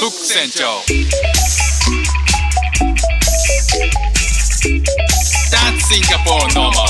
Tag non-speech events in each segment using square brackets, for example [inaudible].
フック船長 That's Singapore normal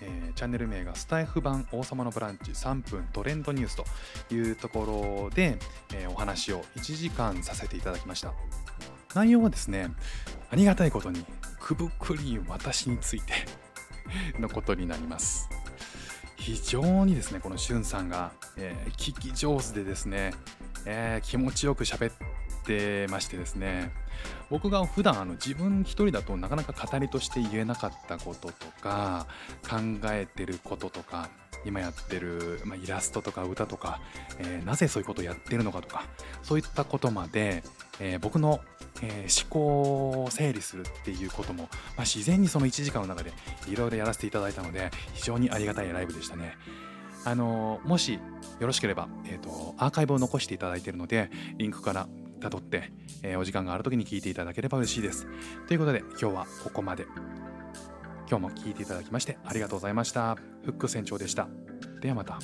えーチャンネル名がスタイフ版王様のブランチ3分トレンドニュースというところで、えーお話を1時間させていただきました。内容はですねありがたいことにくぶくり私について [laughs] のことになります。非常にですねこのしゅんさんが、えー聞き上手でですね、えー気持ちよく喋ってましてですね僕が普段あの自分一人だとなかなか語りとして言えなかったこととか考えてることとか今やってる、まあ、イラストとか歌とか、えーなぜそういうことをやってるのかとかそういったことまで、えー僕の、えー思考を整理するっていうことも、まあ、自然にその1時間の中でいろいろやらせていただいたので非常にありがたいライブでしたね。あのもしよろしければ、えー、とアーカイブを残していただいているのでリンクから辿って、えーお時間がある時に聞いていただければ嬉しいです。ということで今日はここまで。今日も聞いていただきましてありがとうございました。フック船長でした。ではまた。